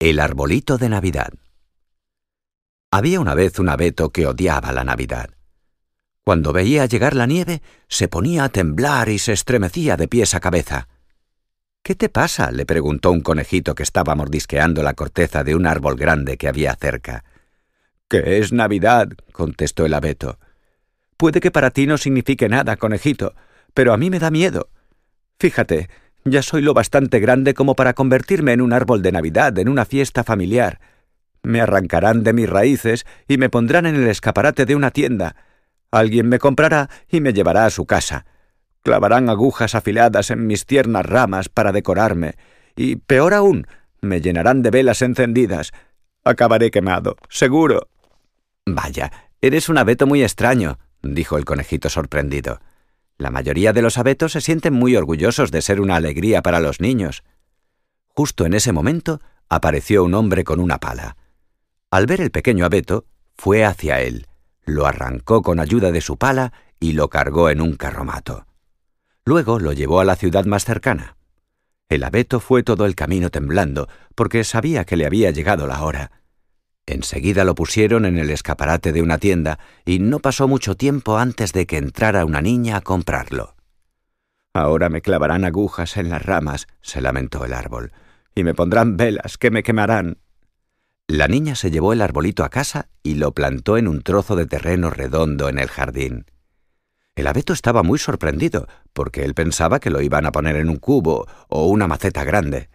El arbolito de Navidad. Había una vez un abeto que odiaba la Navidad. Cuando veía llegar la nieve, se ponía a temblar y se estremecía de pies a cabeza. ¿Qué te pasa? le preguntó un conejito que estaba mordisqueando la corteza de un árbol grande que había cerca. —¿Qué es Navidad? contestó el abeto. Puede que para ti no signifique nada, conejito, pero a mí me da miedo. Fíjate, ya soy lo bastante grande como para convertirme en un árbol de Navidad, en una fiesta familiar. Me arrancarán de mis raíces y me pondrán en el escaparate de una tienda. Alguien me comprará y me llevará a su casa. Clavarán agujas afiladas en mis tiernas ramas para decorarme. Y, peor aún, me llenarán de velas encendidas. Acabaré quemado, seguro. Vaya, eres un abeto muy extraño, dijo el conejito sorprendido. La mayoría de los abetos se sienten muy orgullosos de ser una alegría para los niños. Justo en ese momento apareció un hombre con una pala. Al ver el pequeño abeto, fue hacia él, lo arrancó con ayuda de su pala y lo cargó en un carromato. Luego lo llevó a la ciudad más cercana. El abeto fue todo el camino temblando, porque sabía que le había llegado la hora. Enseguida lo pusieron en el escaparate de una tienda y no pasó mucho tiempo antes de que entrara una niña a comprarlo. Ahora me clavarán agujas en las ramas, se lamentó el árbol, y me pondrán velas que me quemarán. La niña se llevó el arbolito a casa y lo plantó en un trozo de terreno redondo en el jardín. El abeto estaba muy sorprendido, porque él pensaba que lo iban a poner en un cubo o una maceta grande.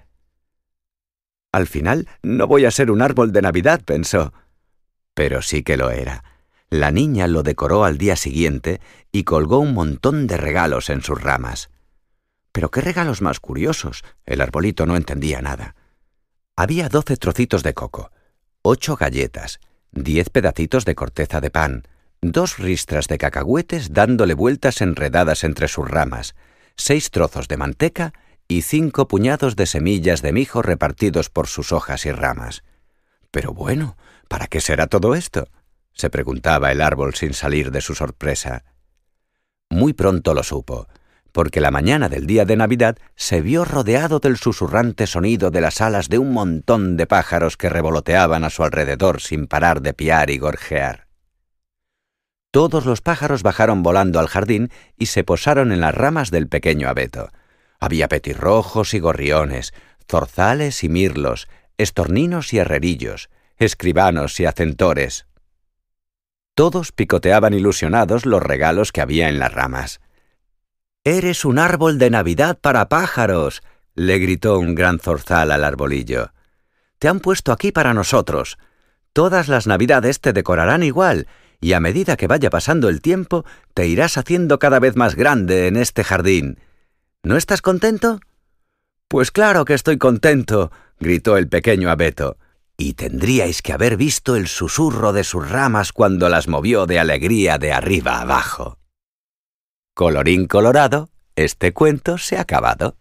Al final no voy a ser un árbol de Navidad, pensó. Pero sí que lo era. La niña lo decoró al día siguiente y colgó un montón de regalos en sus ramas. Pero qué regalos más curiosos. El arbolito no entendía nada. Había doce trocitos de coco, ocho galletas, diez pedacitos de corteza de pan, dos ristras de cacahuetes dándole vueltas enredadas entre sus ramas, seis trozos de manteca y cinco puñados de semillas de mijo repartidos por sus hojas y ramas. Pero bueno, ¿para qué será todo esto? se preguntaba el árbol sin salir de su sorpresa. Muy pronto lo supo, porque la mañana del día de Navidad se vio rodeado del susurrante sonido de las alas de un montón de pájaros que revoloteaban a su alrededor sin parar de piar y gorjear. Todos los pájaros bajaron volando al jardín y se posaron en las ramas del pequeño abeto. Había petirrojos y gorriones, zorzales y mirlos, estorninos y herrerillos, escribanos y acentores. Todos picoteaban ilusionados los regalos que había en las ramas. Eres un árbol de Navidad para pájaros, le gritó un gran zorzal al arbolillo. Te han puesto aquí para nosotros. Todas las Navidades te decorarán igual, y a medida que vaya pasando el tiempo, te irás haciendo cada vez más grande en este jardín. ¿No estás contento? Pues claro que estoy contento, gritó el pequeño abeto. Y tendríais que haber visto el susurro de sus ramas cuando las movió de alegría de arriba abajo. Colorín colorado, este cuento se ha acabado.